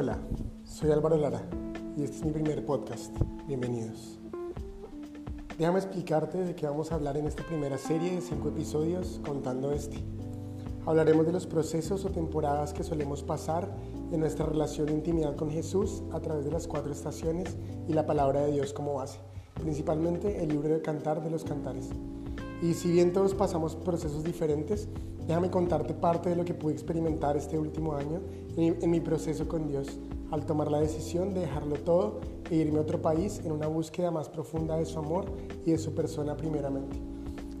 Hola, soy Álvaro Lara y este es mi primer podcast. Bienvenidos. Déjame explicarte de qué vamos a hablar en esta primera serie de cinco episodios contando este. Hablaremos de los procesos o temporadas que solemos pasar en nuestra relación e intimidad con Jesús a través de las cuatro estaciones y la palabra de Dios como base, principalmente el libro de cantar de los cantares. Y si bien todos pasamos procesos diferentes, déjame contarte parte de lo que pude experimentar este último año en mi proceso con Dios, al tomar la decisión de dejarlo todo e irme a otro país en una búsqueda más profunda de su amor y de su persona primeramente.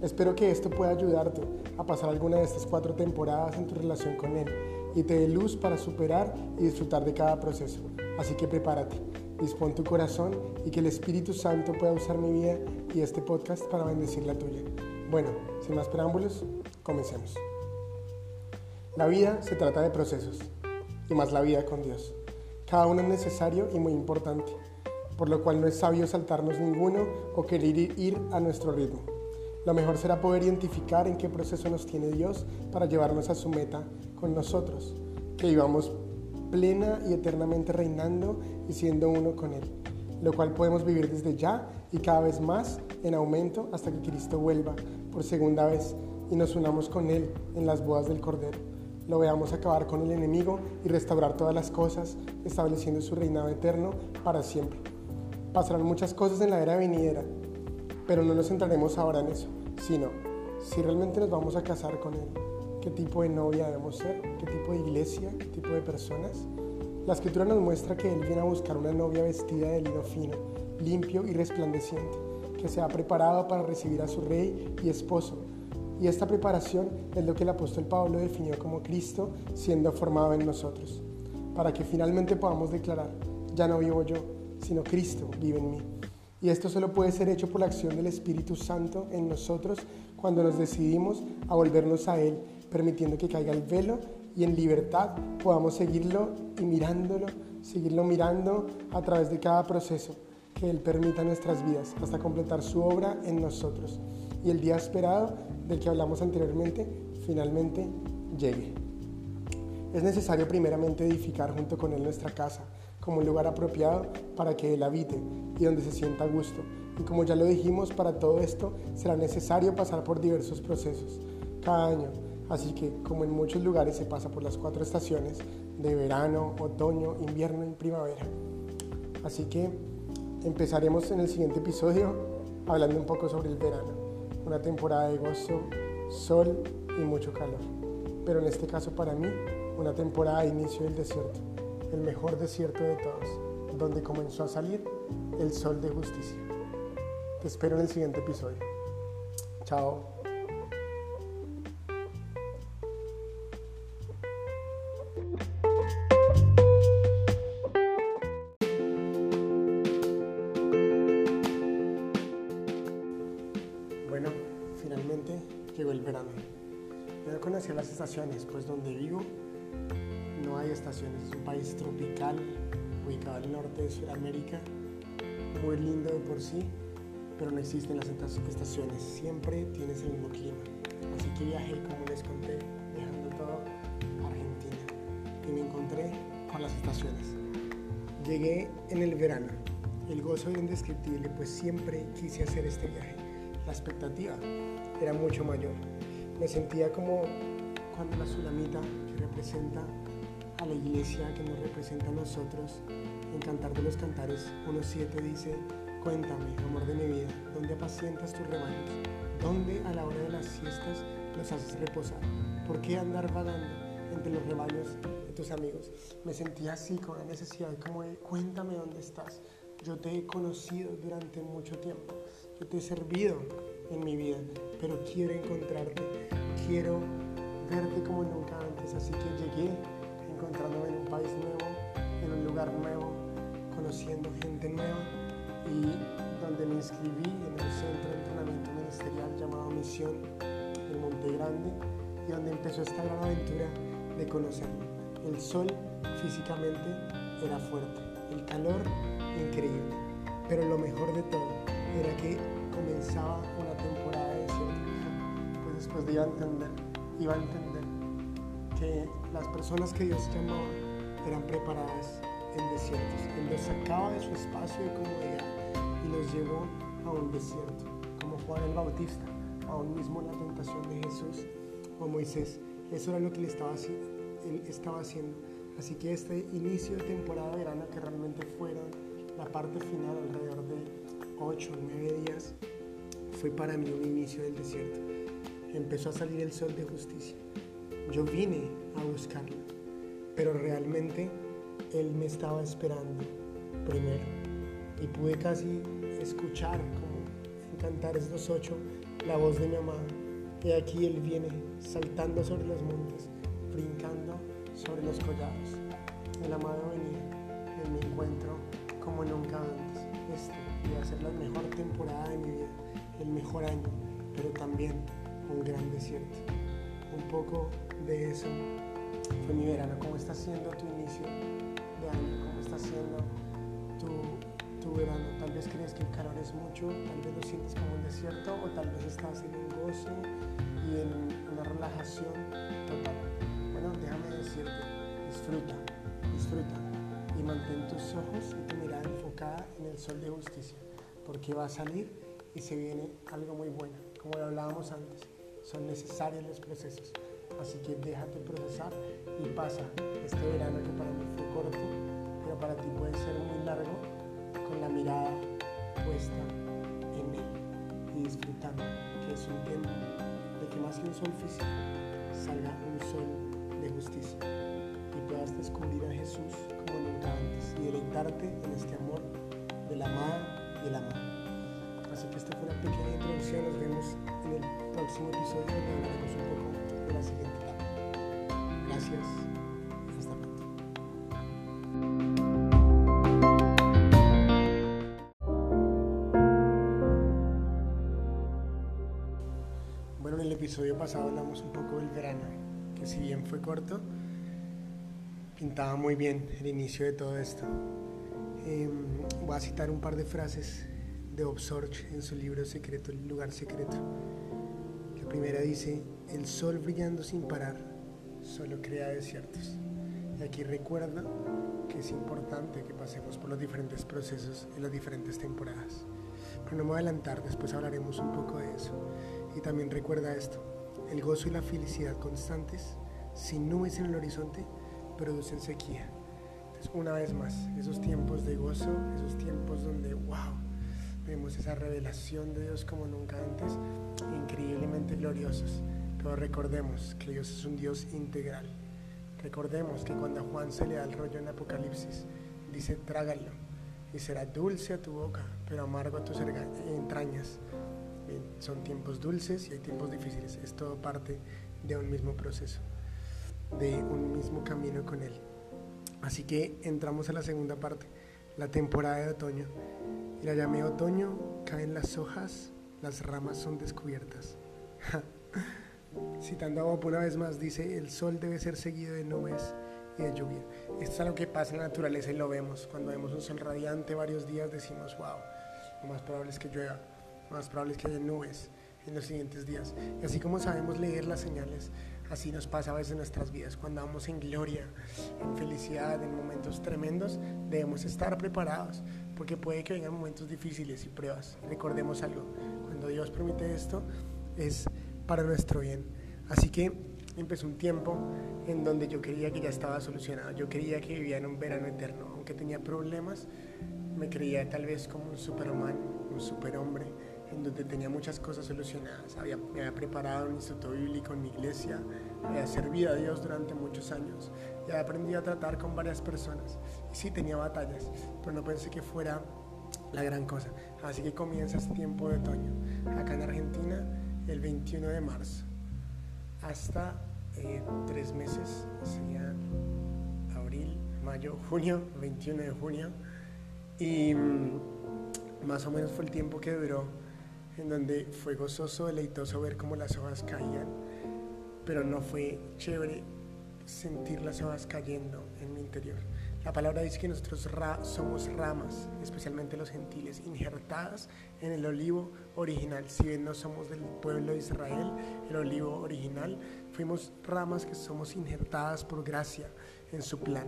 Espero que esto pueda ayudarte a pasar alguna de estas cuatro temporadas en tu relación con Él y te dé luz para superar y disfrutar de cada proceso. Así que prepárate, dispón tu corazón y que el Espíritu Santo pueda usar mi vida y este podcast para bendecir la tuya. Bueno, sin más preámbulos, comencemos. La vida se trata de procesos, y más la vida con Dios. Cada uno es necesario y muy importante, por lo cual no es sabio saltarnos ninguno o querer ir a nuestro ritmo. Lo mejor será poder identificar en qué proceso nos tiene Dios para llevarnos a su meta con nosotros, que vivamos plena y eternamente reinando y siendo uno con Él, lo cual podemos vivir desde ya y cada vez más en aumento hasta que Cristo vuelva por segunda vez y nos unamos con Él en las bodas del Cordero. Lo veamos acabar con el enemigo y restaurar todas las cosas, estableciendo su reinado eterno para siempre. Pasarán muchas cosas en la era venidera, pero no nos centraremos ahora en eso, sino si realmente nos vamos a casar con Él, qué tipo de novia debemos ser, qué tipo de iglesia, qué tipo de personas. La escritura nos muestra que Él viene a buscar una novia vestida de lino fino, limpio y resplandeciente que se ha preparado para recibir a su rey y esposo. Y esta preparación es lo que el apóstol Pablo definió como Cristo siendo formado en nosotros, para que finalmente podamos declarar, ya no vivo yo, sino Cristo vive en mí. Y esto solo puede ser hecho por la acción del Espíritu Santo en nosotros cuando nos decidimos a volvernos a Él, permitiendo que caiga el velo y en libertad podamos seguirlo y mirándolo, seguirlo mirando a través de cada proceso que Él permita nuestras vidas hasta completar su obra en nosotros y el día esperado del que hablamos anteriormente finalmente llegue. Es necesario primeramente edificar junto con Él nuestra casa como un lugar apropiado para que Él habite y donde se sienta a gusto. Y como ya lo dijimos, para todo esto será necesario pasar por diversos procesos cada año. Así que, como en muchos lugares se pasa por las cuatro estaciones de verano, otoño, invierno y primavera. Así que Empezaremos en el siguiente episodio hablando un poco sobre el verano, una temporada de gozo, sol y mucho calor. Pero en este caso para mí, una temporada de inicio del desierto, el mejor desierto de todos, donde comenzó a salir el sol de justicia. Te espero en el siguiente episodio. Chao. Yo no conocía las estaciones, pues donde vivo no hay estaciones. Es un país tropical, ubicado al norte de Sudamérica, muy lindo de por sí, pero no existen las estaciones. Siempre tienes el mismo clima. Así que viajé, como les conté, dejando todo Argentina. Y me encontré con las estaciones. Llegué en el verano. El gozo era indescriptible, pues siempre quise hacer este viaje. La expectativa era mucho mayor. Me sentía como cuando la sulamita que representa a la iglesia, que nos representa a nosotros, en Cantar de los Cantares 1.7 dice, cuéntame, amor de mi vida, ¿dónde apacientas tus rebaños? ¿Dónde a la hora de las siestas los haces reposar? ¿Por qué andar vagando entre los rebaños de tus amigos? Me sentía así, con la necesidad como de, cuéntame dónde estás. Yo te he conocido durante mucho tiempo, yo te he servido en mi vida, pero quiero encontrarte, quiero verte como nunca antes. Así que llegué encontrándome en un país nuevo, en un lugar nuevo, conociendo gente nueva y donde me inscribí en el centro de entrenamiento ministerial llamado Misión del Monte Grande y donde empezó esta gran aventura de conocerme. El sol físicamente era fuerte, el calor increíble, pero lo mejor de todo era que comenzaba una temporada pues iba a entender, que las personas que Dios llamaba eran preparadas en desiertos. Él los sacaba de su espacio de comodidad y los llevó a un desierto, como Juan el Bautista, aún mismo la tentación de Jesús o Moisés. Eso era lo que él estaba, él estaba haciendo. Así que este inicio de temporada de verano, que realmente fueron la parte final, alrededor de 8 o 9 días, fue para mí un inicio del desierto. Empezó a salir el sol de justicia. Yo vine a buscarlo, pero realmente él me estaba esperando primero. Y pude casi escuchar, como en Cantares 2.8, la voz de mi amado. Y aquí él viene saltando sobre los montes, brincando sobre los collados. El amado venía en mi encuentro como nunca antes. Este iba a ser la mejor temporada de mi vida, el mejor año, pero también un gran desierto. Un poco de eso fue mi verano. ¿Cómo está siendo tu inicio de año? ¿Cómo está siendo tu, verano? Tal vez crees que el calor es mucho, tal vez lo sientes como un desierto o tal vez estás en un gozo y en una relajación total. Bueno, déjame decirte, disfruta, disfruta y mantén tus ojos y tu mirada enfocada en el sol de justicia, porque va a salir y se viene algo muy bueno, como lo hablábamos antes son necesarios los procesos. Así que déjate procesar y pasa este verano que para mí fue corto, pero para ti puede ser muy largo, con la mirada puesta en él y disfrutando que es un tiempo de que más que un sol físico salga un sol de justicia y puedas descubrir a Jesús como nunca antes y deleitarte en este amor de la amada y el amor. Así que esta fue una pequeña introducción, nos vemos en el próximo episodio donde hablaremos un poco de la siguiente etapa. Gracias. Bueno, en el episodio pasado hablamos un poco del verano, que si bien fue corto, pintaba muy bien el inicio de todo esto. Eh, voy a citar un par de frases de Bob en su libro secreto, El lugar secreto primera dice, el sol brillando sin parar solo crea desiertos. Y aquí recuerda que es importante que pasemos por los diferentes procesos en las diferentes temporadas. Pero no me voy a adelantar, después hablaremos un poco de eso. Y también recuerda esto, el gozo y la felicidad constantes, sin nubes en el horizonte, producen sequía. Entonces, una vez más, esos tiempos de gozo, esos tiempos donde, wow, vemos esa revelación de Dios como nunca antes, increíblemente gloriosos. Pero recordemos que Dios es un Dios integral. Recordemos que cuando a Juan se le da el rollo en Apocalipsis, dice, trágalo y será dulce a tu boca, pero amargo a tus entrañas. son tiempos dulces y hay tiempos difíciles. Es todo parte de un mismo proceso, de un mismo camino con Él. Así que entramos a la segunda parte, la temporada de otoño. Y la llamé otoño, caen las hojas, las ramas son descubiertas. Citando a Bob una vez más, dice, el sol debe ser seguido de nubes y de lluvia. Esto es algo que pasa en la naturaleza y lo vemos. Cuando vemos un sol radiante varios días decimos, wow, lo más probable es que llueva, lo más probable es que haya nubes en los siguientes días. Y así como sabemos leer las señales, Así nos pasa a veces en nuestras vidas. Cuando vamos en gloria, en felicidad, en momentos tremendos, debemos estar preparados, porque puede que vengan momentos difíciles y pruebas. Recordemos algo, cuando Dios permite esto, es para nuestro bien. Así que empezó un tiempo en donde yo creía que ya estaba solucionado. Yo creía que vivía en un verano eterno. Aunque tenía problemas, me creía tal vez como un superman, un superhombre donde tenía muchas cosas solucionadas. Había, me había preparado un instituto bíblico en mi iglesia, había servido a Dios durante muchos años y había aprendido a tratar con varias personas. Y sí tenía batallas, pero no pensé que fuera la gran cosa. Así que comienza este tiempo de otoño. Acá en Argentina, el 21 de marzo, hasta eh, tres meses, sería abril, mayo, junio, 21 de junio. Y mm, más o menos fue el tiempo que duró en donde fue gozoso, deleitoso ver cómo las hojas caían, pero no fue chévere sentir las hojas cayendo en mi interior. La palabra dice que nosotros somos ramas, especialmente los gentiles, injertadas en el olivo original. Si bien no somos del pueblo de Israel, el olivo original, fuimos ramas que somos injertadas por gracia en su plan,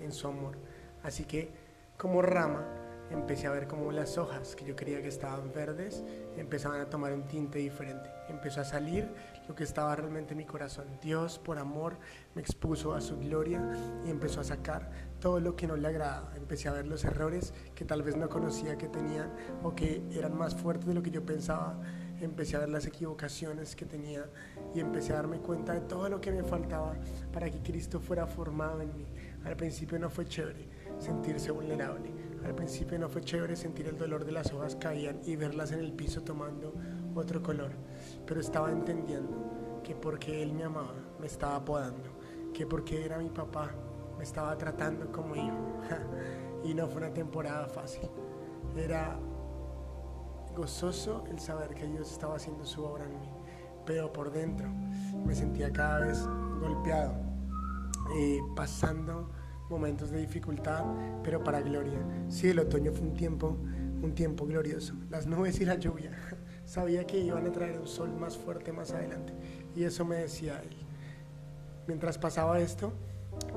en su amor. Así que como rama empecé a ver como las hojas que yo creía que estaban verdes empezaban a tomar un tinte diferente. Empezó a salir lo que estaba realmente en mi corazón. Dios, por amor, me expuso a su gloria y empezó a sacar todo lo que no le agradaba. Empecé a ver los errores que tal vez no conocía que tenían o que eran más fuertes de lo que yo pensaba. Empecé a ver las equivocaciones que tenía y empecé a darme cuenta de todo lo que me faltaba para que Cristo fuera formado en mí. Al principio no fue chévere sentirse vulnerable. Al principio no fue chévere sentir el dolor de las hojas caían y verlas en el piso tomando otro color, pero estaba entendiendo que porque Él me amaba, me estaba podando, que porque era mi papá, me estaba tratando como hijo. y no fue una temporada fácil. Era gozoso el saber que Dios estaba haciendo su obra en mí, pero por dentro me sentía cada vez golpeado, y pasando momentos de dificultad, pero para gloria. Sí, el otoño fue un tiempo, un tiempo glorioso. Las nubes y la lluvia. Sabía que iban a traer un sol más fuerte más adelante. Y eso me decía él. Mientras pasaba esto,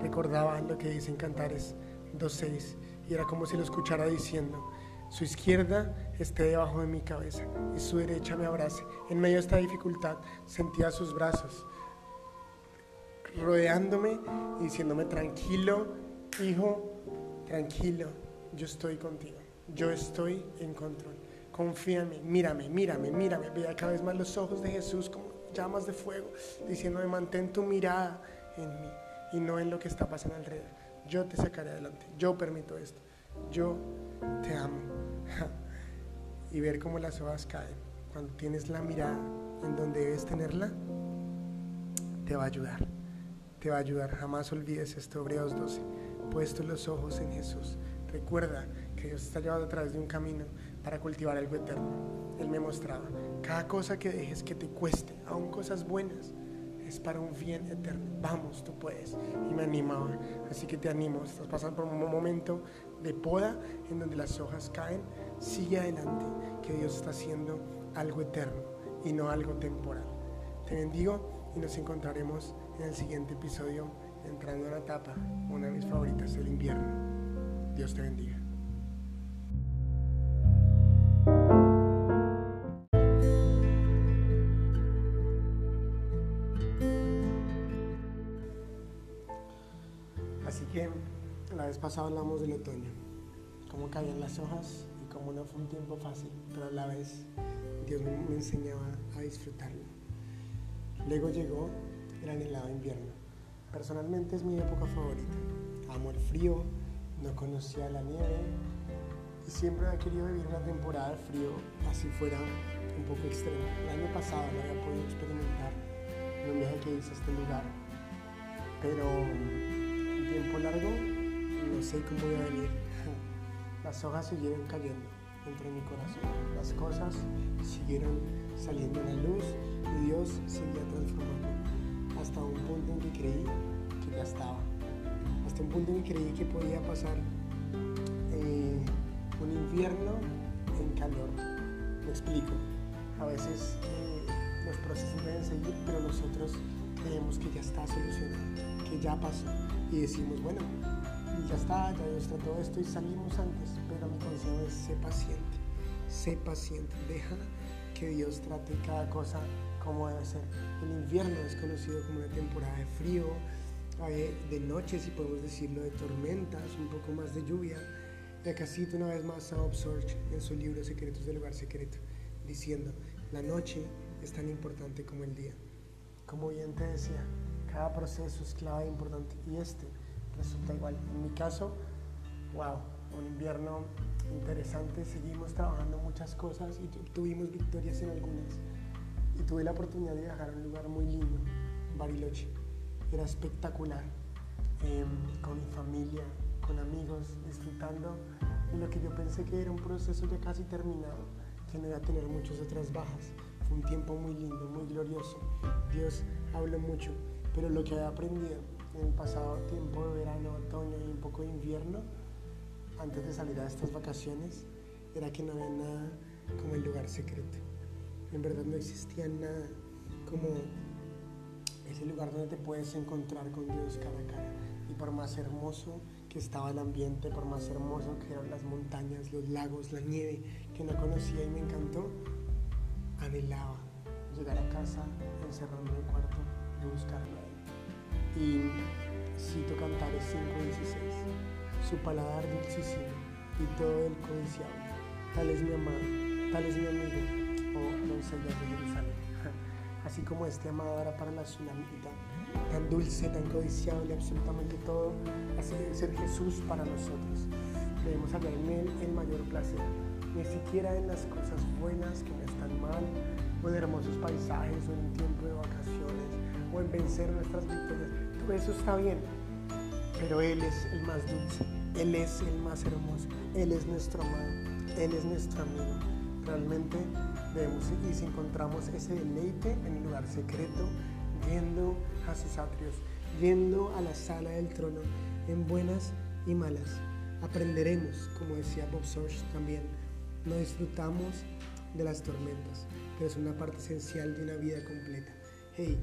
recordaba lo que dicen Cantares 2.6 y era como si lo escuchara diciendo, su izquierda esté debajo de mi cabeza y su derecha me abrace. En medio de esta dificultad sentía sus brazos rodeándome y diciéndome, tranquilo, hijo, tranquilo, yo estoy contigo, yo estoy en control. Confía en mí, mírame, mírame, mírame. Veía cada vez más los ojos de Jesús como llamas de fuego, diciéndome, mantén tu mirada en mí y no en lo que está pasando alrededor. Yo te sacaré adelante, yo permito esto, yo te amo. y ver cómo las hojas caen, cuando tienes la mirada en donde debes tenerla, te va a ayudar te va a ayudar. Jamás olvides esto, Hebreos 12. Puesto los ojos en Jesús. Recuerda que Dios está llevando a través de un camino para cultivar algo eterno. Él me mostraba, cada cosa que dejes que te cueste, aun cosas buenas, es para un bien eterno. Vamos, tú puedes. Y me animaba. Así que te animo. Estás pasando por un momento de poda en donde las hojas caen. Sigue adelante, que Dios está haciendo algo eterno y no algo temporal. Te bendigo y nos encontraremos en el siguiente episodio entrando en la etapa, una de mis favoritas, el invierno. Dios te bendiga. Así que la vez pasada hablamos del otoño, cómo caían las hojas y cómo no fue un tiempo fácil, pero a la vez Dios me enseñaba a disfrutarlo. Luego llegó el anhelado invierno. Personalmente es mi época favorita. Amo el frío, no conocía la nieve y siempre había querido vivir una temporada de frío así fuera un poco extrema. El año pasado no había podido experimentar en un viaje que hice a este lugar, pero un tiempo largo no sé cómo iba a venir. Las hojas siguieron cayendo entre mi corazón, las cosas siguieron saliendo a la luz y Dios seguía transformando hasta un punto en que creí que ya estaba, hasta un punto en que creí que podía pasar eh, un invierno en calor. Me explico, a veces eh, los procesos deben seguir, pero nosotros creemos que ya está solucionado, que ya pasó. Y decimos, bueno, ya está, ya Dios trató esto y salimos antes, pero mi consejo es sé paciente, sé paciente, deja que Dios trate cada cosa como debe ser. El invierno es conocido como una temporada de frío, de noche, si podemos decirlo, de tormentas, un poco más de lluvia. Y acá cito una vez más a Bob en su libro Secretos del Lugar Secreto, diciendo, la noche es tan importante como el día. Como bien te decía, cada proceso es clave e importante y este resulta igual. En mi caso, wow, un invierno interesante, seguimos trabajando muchas cosas y tuvimos victorias en algunas y tuve la oportunidad de viajar a un lugar muy lindo, Bariloche. Era espectacular, em, con mi familia, con amigos, disfrutando de lo que yo pensé que era un proceso ya casi terminado, que no iba a tener muchas otras bajas. Fue un tiempo muy lindo, muy glorioso. Dios habló mucho, pero lo que había aprendido en el pasado tiempo de verano, otoño y un poco de invierno, antes de salir a estas vacaciones, era que no había nada como el lugar secreto en verdad no existía nada como ese lugar donde te puedes encontrar con Dios cara a cara. Y por más hermoso que estaba el ambiente, por más hermoso que eran las montañas, los lagos, la nieve, que no conocía y me encantó, anhelaba llegar a casa, encerrarme en el cuarto y buscarlo a él. Y cito Cantares 5.16, su paladar dulcísimo y todo el codiciable, tal es mi amado, tal es mi amigo, oh doncella de Jerusalén. Así como este amado era para la tsunamita, tan dulce, tan codiciable, absolutamente todo, así debe ser Jesús para nosotros. Debemos hallar en Él el mayor placer, ni siquiera en las cosas buenas que no están mal, o en hermosos paisajes, o en un tiempo de vacaciones, o en vencer nuestras victorias. Todo eso está bien, pero Él es el más dulce, Él es el más hermoso, Él es nuestro amado, Él es nuestro amigo. Realmente y si encontramos ese deleite en el lugar secreto, yendo a sus atrios, yendo a la sala del trono, en buenas y malas, aprenderemos, como decía Bob Sorge también, no disfrutamos de las tormentas, pero es una parte esencial de una vida completa. Hey,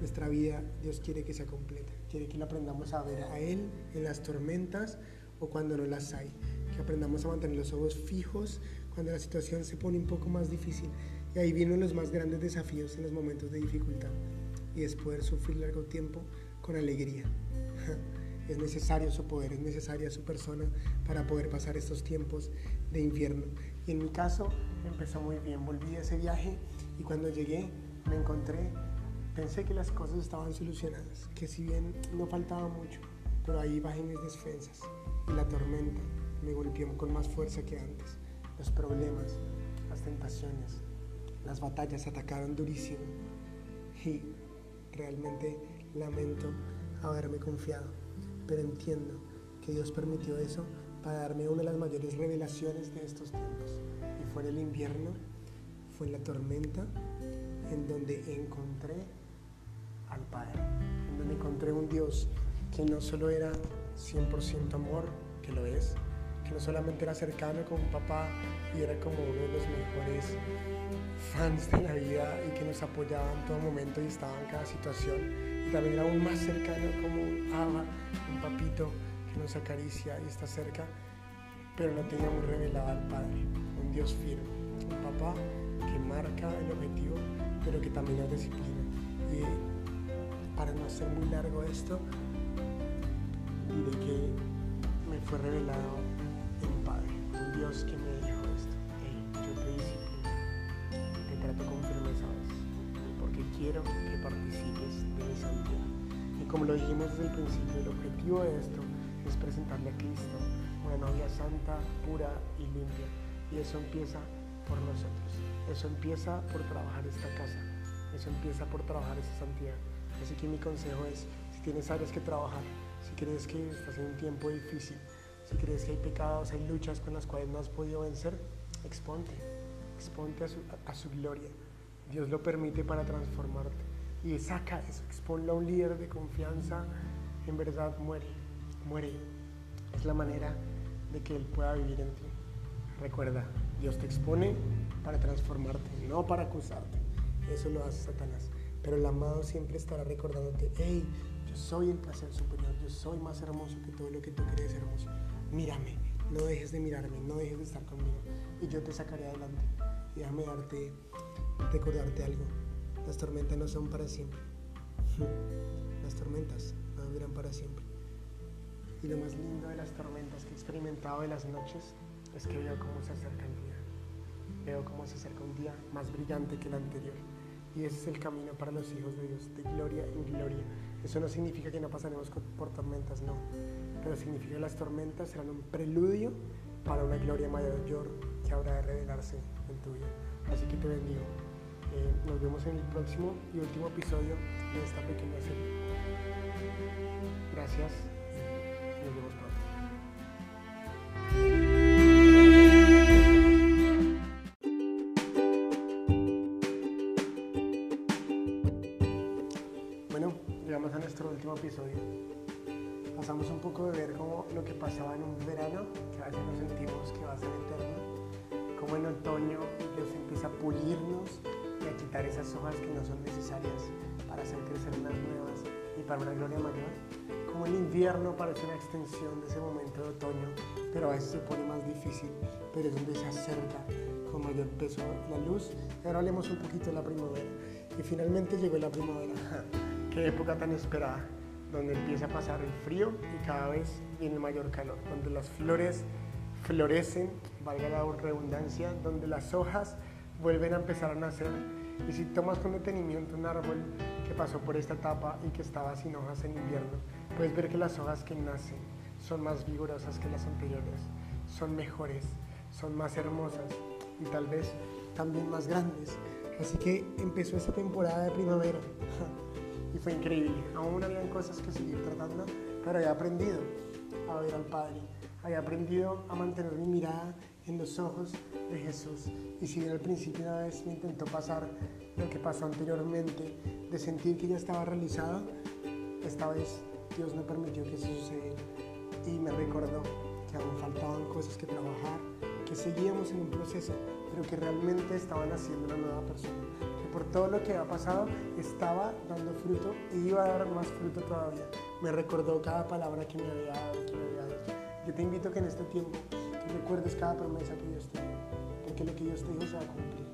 nuestra vida Dios quiere que sea completa, quiere que la aprendamos a ver a Él en las tormentas o cuando no las hay, que aprendamos a mantener los ojos fijos cuando la situación se pone un poco más difícil. Y ahí vienen los más grandes desafíos en los momentos de dificultad y es poder sufrir largo tiempo con alegría. Es necesario su poder, es necesaria su persona para poder pasar estos tiempos de infierno. Y en mi caso empezó muy bien, volví a ese viaje y cuando llegué me encontré, pensé que las cosas estaban solucionadas, que si bien no faltaba mucho, pero ahí bajé mis defensas y la tormenta me golpeó con más fuerza que antes. Los problemas, las tentaciones, las batallas atacaron durísimo y realmente lamento haberme confiado, pero entiendo que Dios permitió eso para darme una de las mayores revelaciones de estos tiempos. Y fue en el invierno, fue en la tormenta, en donde encontré al Padre, en donde encontré un Dios que no solo era 100% amor, que lo es, no solamente era cercano como un papá y era como uno de los mejores fans de la vida y que nos apoyaba en todo momento y estaba en cada situación. Y también era aún más cercano como un un papito que nos acaricia y está cerca, pero no teníamos revelado al Padre, un Dios firme, un papá que marca el objetivo, pero que también es disciplina. Y para no hacer muy largo esto, diré que me fue revelado Dios que me dijo esto, hey, yo te disciplino, te trato con firmeza, porque quiero que participes de mi santidad. Y como lo dijimos desde el principio, el objetivo de esto es presentarle a Cristo una novia santa, pura y limpia. Y eso empieza por nosotros. Eso empieza por trabajar esta casa. Eso empieza por trabajar esa santidad. Así que mi consejo es, si tienes áreas que trabajar, si crees que estás en un tiempo difícil, si crees que hay pecados, hay luchas con las cuales no has podido vencer, exponte, exponte a su, a su gloria. Dios lo permite para transformarte. Y saca eso, exponlo a un líder de confianza, en verdad muere, muere. Es la manera de que Él pueda vivir en ti. Recuerda, Dios te expone para transformarte, no para acusarte. Eso lo hace Satanás. Pero el amado siempre estará recordándote, hey, yo soy el placer superior, yo soy más hermoso que todo lo que tú crees hermoso. Mírame, no dejes de mirarme, no dejes de estar conmigo y yo te sacaré adelante. Y déjame darte, recordarte algo. Las tormentas no son para siempre. Las tormentas no duran para siempre. Y lo más lindo de las tormentas que he experimentado de las noches es que veo cómo se acerca el día. Veo cómo se acerca un día más brillante que el anterior. Y ese es el camino para los hijos de Dios, de gloria en gloria. Eso no significa que no pasaremos por tormentas, no. Pero significa que las tormentas serán un preludio para una gloria mayor que habrá de revelarse en tu vida. Así que te bendigo. Eh, nos vemos en el próximo y último episodio de esta pequeña serie. Gracias. Nos vemos pronto. Para una gloria mayor. Como el invierno parece una extensión de ese momento de otoño, pero a veces se pone más difícil, pero es donde se acerca con mayor peso la luz. ahora hablemos un poquito de la primavera. Y finalmente llegó la primavera. Qué época tan esperada, donde empieza a pasar el frío y cada vez viene mayor calor, donde las flores florecen, valga la redundancia, donde las hojas vuelven a empezar a nacer. Y si tomas con detenimiento un árbol que pasó por esta etapa y que estaba sin hojas en invierno, puedes ver que las hojas que nacen son más vigorosas que las anteriores, son mejores, son más hermosas y tal vez también más grandes. Así que empezó esta temporada de primavera y fue increíble. Aún habían cosas que seguir tratando, pero he aprendido a ver al Padre había aprendido a mantener mi mirada en los ojos de Jesús. Y si bien al principio una vez me intentó pasar lo que pasó anteriormente, de sentir que ya estaba realizado, esta vez Dios no permitió que eso sucediera. Y me recordó que aún faltaban cosas que trabajar, que seguíamos en un proceso, pero que realmente estaban haciendo una nueva persona. Que por todo lo que había pasado estaba dando fruto y iba a dar más fruto todavía. Me recordó cada palabra que me había dado, que me había yo te invito a que en este tiempo recuerdes cada promesa que Dios te dio, porque lo que Dios te dijo se va a cumplir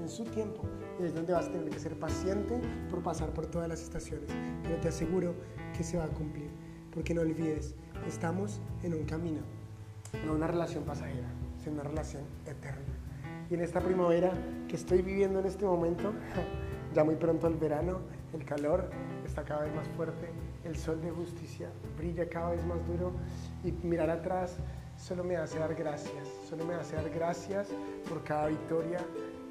en su tiempo. Y es donde vas a tener que ser paciente por pasar por todas las estaciones, pero te aseguro que se va a cumplir, porque no olvides, estamos en un camino, no una relación pasajera, sino una relación eterna. Y en esta primavera que estoy viviendo en este momento, ya muy pronto el verano, el calor está cada vez más fuerte, el sol de justicia brilla cada vez más duro y mirar atrás solo me hace dar gracias, solo me hace dar gracias por cada victoria,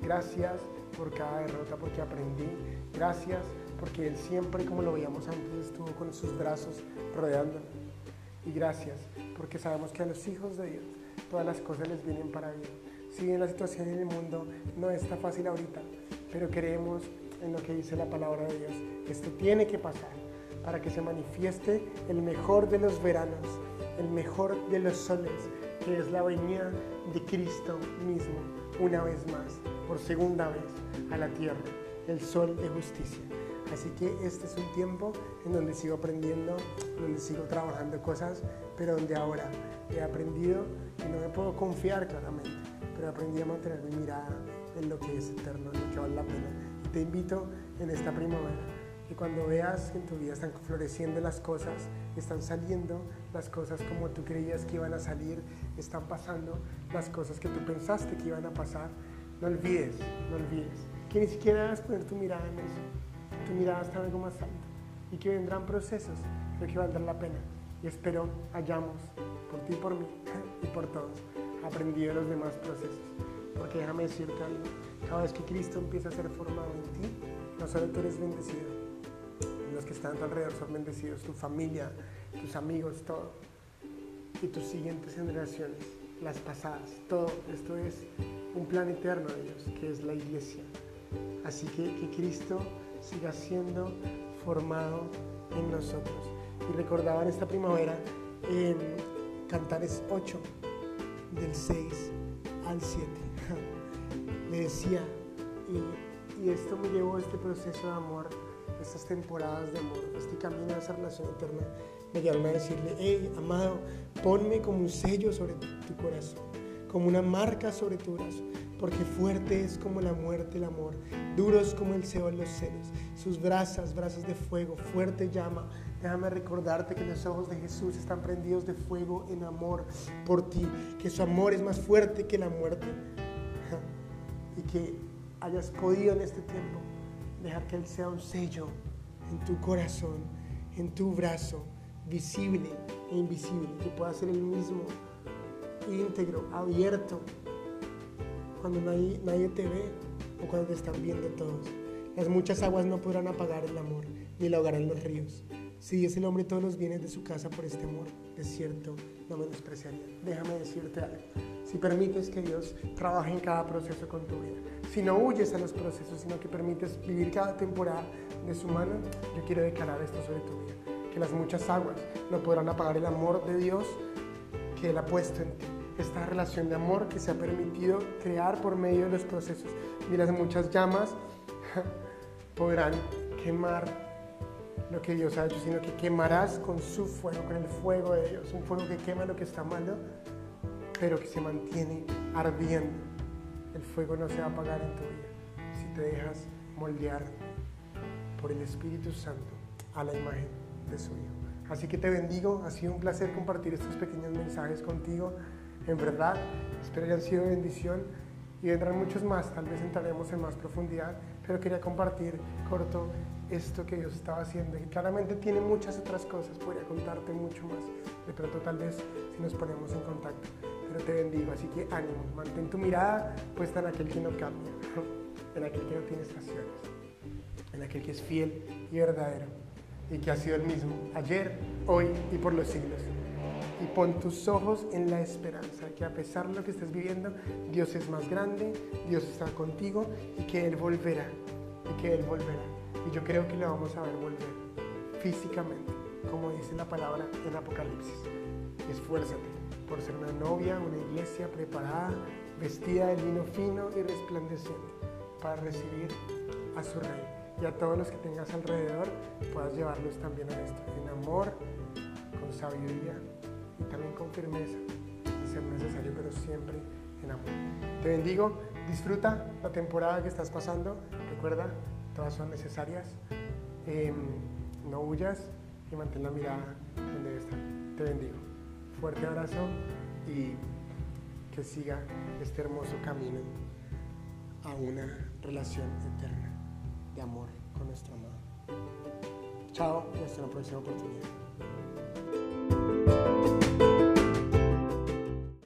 gracias por cada derrota porque aprendí, gracias porque Él siempre, como lo veíamos antes, estuvo con sus brazos rodeándonos. Y gracias porque sabemos que a los hijos de Dios todas las cosas les vienen para bien. Si bien la situación en el mundo no está fácil ahorita, pero creemos en lo que dice la palabra de Dios. Esto tiene que pasar para que se manifieste el mejor de los veranos, el mejor de los soles, que es la venida de Cristo mismo, una vez más, por segunda vez, a la tierra, el sol de justicia. Así que este es un tiempo en donde sigo aprendiendo, donde sigo trabajando cosas, pero donde ahora he aprendido y no me puedo confiar claramente, pero aprendí a mantener mi mirada en lo que es eterno, en lo que vale la pena. Te invito en esta primavera que cuando veas que en tu vida están floreciendo las cosas, están saliendo las cosas como tú creías que iban a salir, están pasando las cosas que tú pensaste que iban a pasar, no olvides, no olvides que ni siquiera debes poner tu mirada en eso, tu mirada está en algo más alto y que vendrán procesos, pero que valdrán la pena. Y espero hayamos, por ti y por mí y por todos, aprendido los demás procesos. Porque déjame decirte algo, cada vez que Cristo empieza a ser formado en ti, no solo tú eres bendecido, que están a tu alrededor son bendecidos, tu familia, tus amigos, todo. Y tus siguientes generaciones, las pasadas, todo. Esto es un plan eterno de Dios, que es la iglesia. Así que que Cristo siga siendo formado en nosotros. Y recordaba en esta primavera en Cantares 8, del 6 al 7. Le decía, y esto me llevó a este proceso de amor estas temporadas de amor, este camino a esa relación eterna, me llevaron a decirle, hey, amado, ponme como un sello sobre tu corazón, como una marca sobre tu brazo, porque fuerte es como la muerte el amor, duros como el Seol los celos, sus brasas, brasas de fuego, fuerte llama. Déjame recordarte que los ojos de Jesús están prendidos de fuego en amor por ti, que su amor es más fuerte que la muerte y que hayas podido en este tiempo dejar que Él sea un sello en tu corazón, en tu brazo, visible e invisible, que pueda ser el mismo, íntegro, abierto, cuando nadie, nadie te ve o cuando te están viendo todos. Las muchas aguas no podrán apagar el amor, ni lo ahogarán los ríos. Si es el hombre todos los bienes de su casa por este amor, es cierto, no menospreciaría. Déjame decirte algo. Si permites que Dios trabaje en cada proceso con tu vida, si no huyes a los procesos, sino que permites vivir cada temporada de su mano, yo quiero declarar esto sobre tu vida. Que las muchas aguas no podrán apagar el amor de Dios que Él ha puesto en ti. Esta relación de amor que se ha permitido crear por medio de los procesos. Y las muchas llamas podrán quemar lo que Dios ha hecho, sino que quemarás con su fuego, con el fuego de Dios, un fuego que quema lo que está malo, pero que se mantiene ardiendo. El fuego no se va a apagar en tu vida si te dejas moldear por el Espíritu Santo a la imagen de su Hijo. Así que te bendigo, ha sido un placer compartir estos pequeños mensajes contigo. En verdad, espero que hayan sido bendición y vendrán muchos más, tal vez entraremos en más profundidad, pero quería compartir corto esto que Dios estaba haciendo y claramente tiene muchas otras cosas, podría contarte mucho más, de pronto tal vez si nos ponemos en contacto, pero te bendigo, así que ánimo, mantén tu mirada puesta en aquel que no cambia, en aquel que no tiene estaciones, en aquel que es fiel y verdadero y que ha sido el mismo ayer, hoy y por los siglos y pon tus ojos en la esperanza, que a pesar de lo que estés viviendo, Dios es más grande, Dios está contigo y que Él volverá, y que Él volverá. Y yo creo que lo vamos a ver volver físicamente, como dice la palabra en Apocalipsis. Esfuérzate por ser una novia, una iglesia preparada, vestida de lino fino y resplandeciente, para recibir a su rey. Y a todos los que tengas alrededor, puedas llevarlos también a esto, en amor, con sabiduría y también con firmeza, de ser necesario, pero siempre en amor. Te bendigo, disfruta la temporada que estás pasando, recuerda, todas son necesarias, em, no huyas y mantén la mirada donde estar. Te bendigo. Fuerte abrazo y que siga este hermoso camino a una relación eterna de amor con nuestro amado. Chao y hasta la próxima oportunidad.